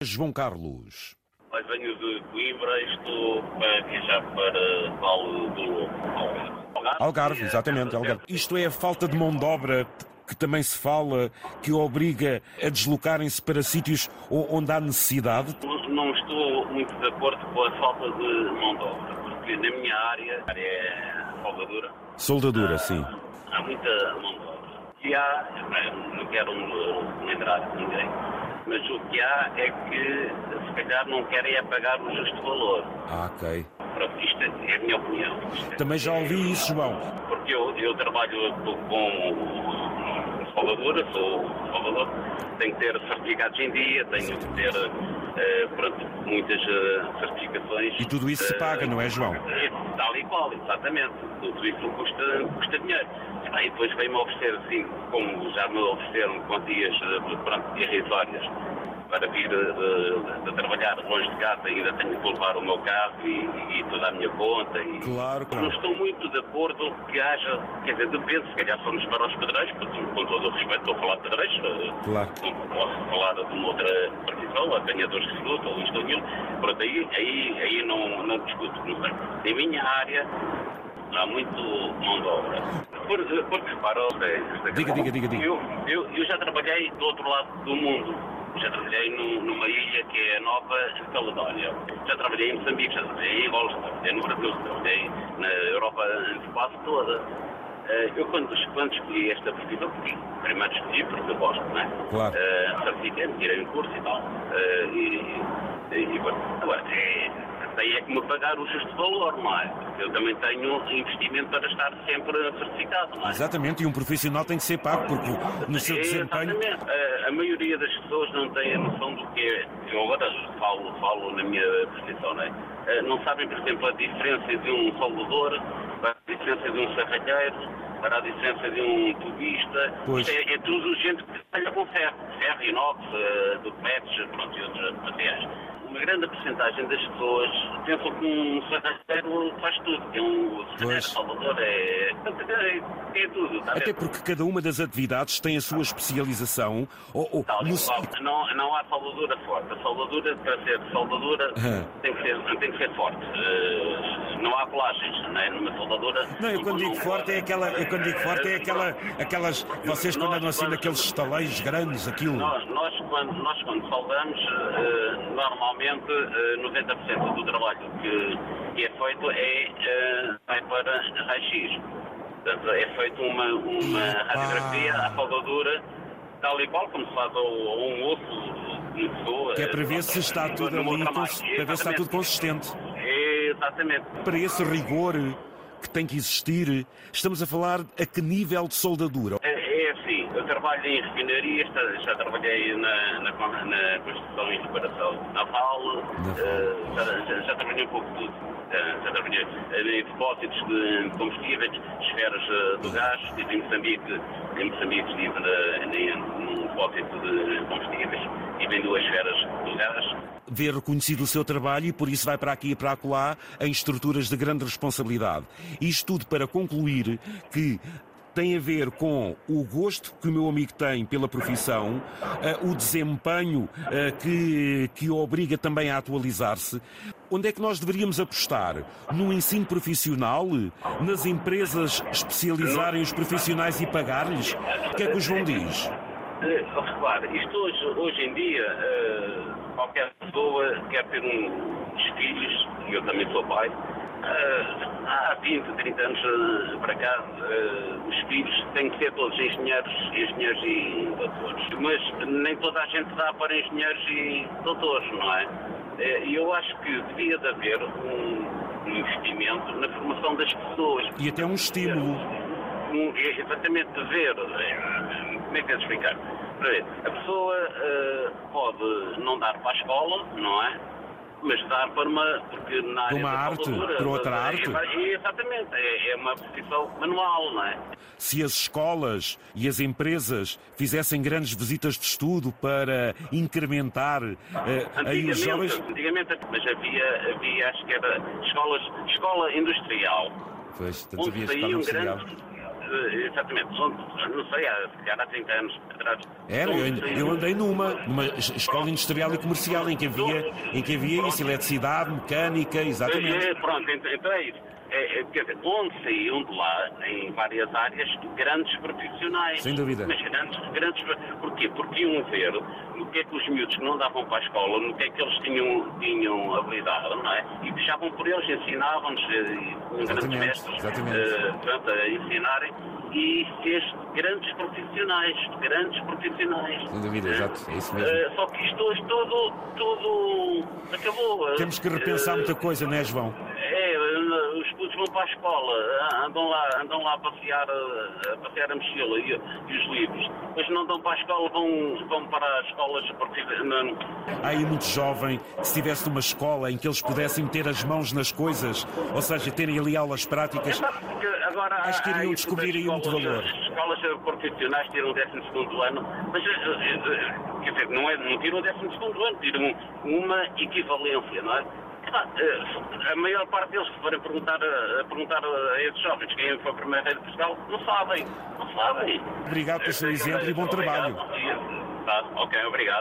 João Carlos. Mas venho de Coimbra e estou para viajar para Val do Lobo. Algarve, Algarve exatamente. Algarve. Isto é a falta de mão de obra que também se fala, que obriga a deslocarem-se para sítios onde há necessidade? Não estou muito de acordo com a falta de mão de obra, porque na minha área, a área é soldadura. Soldadura, ah, sim. Há muita mão de obra. E há, não quero lembrar ninguém, mas o que há é que se calhar não querem é pagar o justo valor. Ah, ok. Pronto, isto é a minha opinião. Também já ouvi isso, João. Porque eu, eu trabalho com Salvador, sou Salvador, tenho que ter certificados em dia, tenho que ter uh, pronto, muitas uh, certificações. E tudo isso se paga, não é, João? Tal e qual, exatamente. Tudo isso custa, custa dinheiro. E depois vem-me oferecer, assim, como já me ofereceram quantias pronto, irrisórias para vir de, de, trabalhar longe de casa, ainda tenho que levar o meu carro e, e toda a minha conta. E claro, claro. Não estou muito de acordo que haja, quer dizer, depende, se calhar somos para os pedreiros, com todo o respeito, estou a falar de pedreiros, eh, claro. posso falar de uma outra profissão, apanhadores de segundo ou isto ou aquilo, pronto, aí, aí, aí não, não discuto, não sei. Em minha área, há muito mão de obra. Porque, porque repara, diga, diga, diga, diga. Eu, eu, eu já trabalhei do outro lado do mundo já trabalhei no, numa ilha que é a Nova Caledónia. Já trabalhei em Moçambique, já trabalhei em Angola, já trabalhei no Brasil, já trabalhei na Europa quase toda. Eh, eu, quando, quando escolhi esta profissão, porque primeiro escolhi porque eu gosto, não é? Claro. Uh, certifiquei, tirei um curso e tal. Uh, e, e, e, agora, é, tem é que me pagar o justo valor, não é? Porque eu também tenho investimento para estar sempre certificado, não é? Exatamente, e um profissional tem que ser pago, porque no seu desempenho... Exatamente. A, a maioria das pessoas não tem a noção do que é... Eu agora falo, falo na minha profissão, não é? Eh, não sabem, por exemplo, a diferença de um soldador, a diferença de um serralheiro, para a diferença de um tubista. É, é, tudo gente que trabalha com ferro, ferro, inox, uh, do PETs, pronto, e outros materiais uma grande porcentagem das pessoas pensam que um serralheiro faz tudo, que é um serralheiro salvador, é, é, é tudo. Tá Até porque cada uma das atividades tem a sua especialização. Ou, ou, Tal, no... não, não há salvadora forte. A salvadora, para ser salvadora, tem, que ser, tem que ser forte. Uh, não há colagens, não é? Numa soldadura. Não, eu quando digo forte é aquela. Eu quando digo forte é aquela. Aquelas. Vocês quando andam assim naqueles estaleiros grandes, aquilo. Nós, nós, quando, nós, quando soldamos, uh, normalmente normalmente 90% eh, do trabalho que, é feito é, eh, vai para raio-x. Portanto, é feito uma, uma radiografia à soldadura, tal e qual como se faz a um osso. Que é para ver se está tudo ali, para ver se está tudo consistente. É, exatamente. Para esse rigor que tem que existir, estamos a falar a que nível de soldadura? É, eu trabalho em refinaria, já trabalhei na, na, na construção e reparação naval, uh, já, já, já, trabalhei um pouco de tudo. Uh, já trabalhei em depósitos de combustíveis, esferas uh, do gás, estive em Moçambique, em Moçambique estive num depósito de combustíveis e em duas esferas do gás. Ver reconhecido o seu trabalho e por isso vai para aqui e para acolá em estruturas de grande responsabilidade. Isto tudo para concluir que tem a ver com o gosto que o meu amigo tem pela profissão, uh, o desempenho uh, que, que o obriga também a atualizar-se. Onde é que nós deveríamos apostar? No ensino profissional? Nas empresas especializarem os profissionais e pagar-lhes? O que é que o João diz? Repare, isto hoje, hoje em dia, qualquer pessoa quer ter um, filhos, e eu também sou pai, Uh, há 20, 30 anos uh, para cá, uh, os filhos têm que ser todos engenheiros, engenheiros e doutores. Mas nem toda a gente dá para engenheiros e doutores, não é? E eu acho que devia de haver um, investimento na formação das pessoas. E até um estímulo. Um, exatamente, de ver. Como é que é de explicar? A pessoa pode não dar para a escola, não é? mas dar para uma. Porque na área uma arte, para outra é, arte. É, exatamente, é, é, uma profissão manual, não é? Se as escolas e as empresas fizessem grandes visitas de estudo para incrementar uh, aí os jovens. Antigamente, mas havia, havia, acho que era escolas, escola industrial. Pois, onde saíam grandes eh, exatamente, onde, não sei, há, se calhar há 30 anos. Era, eu, eu andei numa, numa escola industrial e comercial em que havia, em que havia isso, eletricidade, mecânica, exatamente. É, pronto, então, então é isso. É, é, quer dizer, onde saíam de lá, em várias áreas, grandes profissionais. Sem dúvida. Mas grandes, grandes. Porquê? Porque iam ver no que é que os miúdos que não davam para a escola, no que é que eles tinham, tinham habilidade, não é? E puxavam por eles, ensinavam-nos, eh, grandes mestres, exatamente. Uh, portanto, a ensinarem e fez grandes profissionais, grandes profissionais. Sem dúvida, exato, é isso mesmo. Uh, só que isto hoje tudo, tudo acabou. Temos que repensar uh, muita coisa, não é, João? É, os putos vão para a escola, andam lá, andam lá passear a, passear a mochila e, e, os livros. Depois não dão para a escola, vão, vão para as escolas particulares. Há aí muito jovem que se tivesse numa escola em que eles pudessem meter as mãos nas coisas, ou seja, terem ali aulas práticas, agora, acho que iriam descobrir aí muito valor. As escolas profissionais tiram o 12 ano, mas eh, eh, quer dizer, não, é, não tiram o 12 ano, tiram uma equivalência, não é? A maior parte deles, se forem perguntar, a, perguntar a esses jovens quem foi o primeiro rei de Portugal, não sabem. Não sabem. Obrigado pelo seu exemplo e bom trabalho. Tá, ok, obrigado.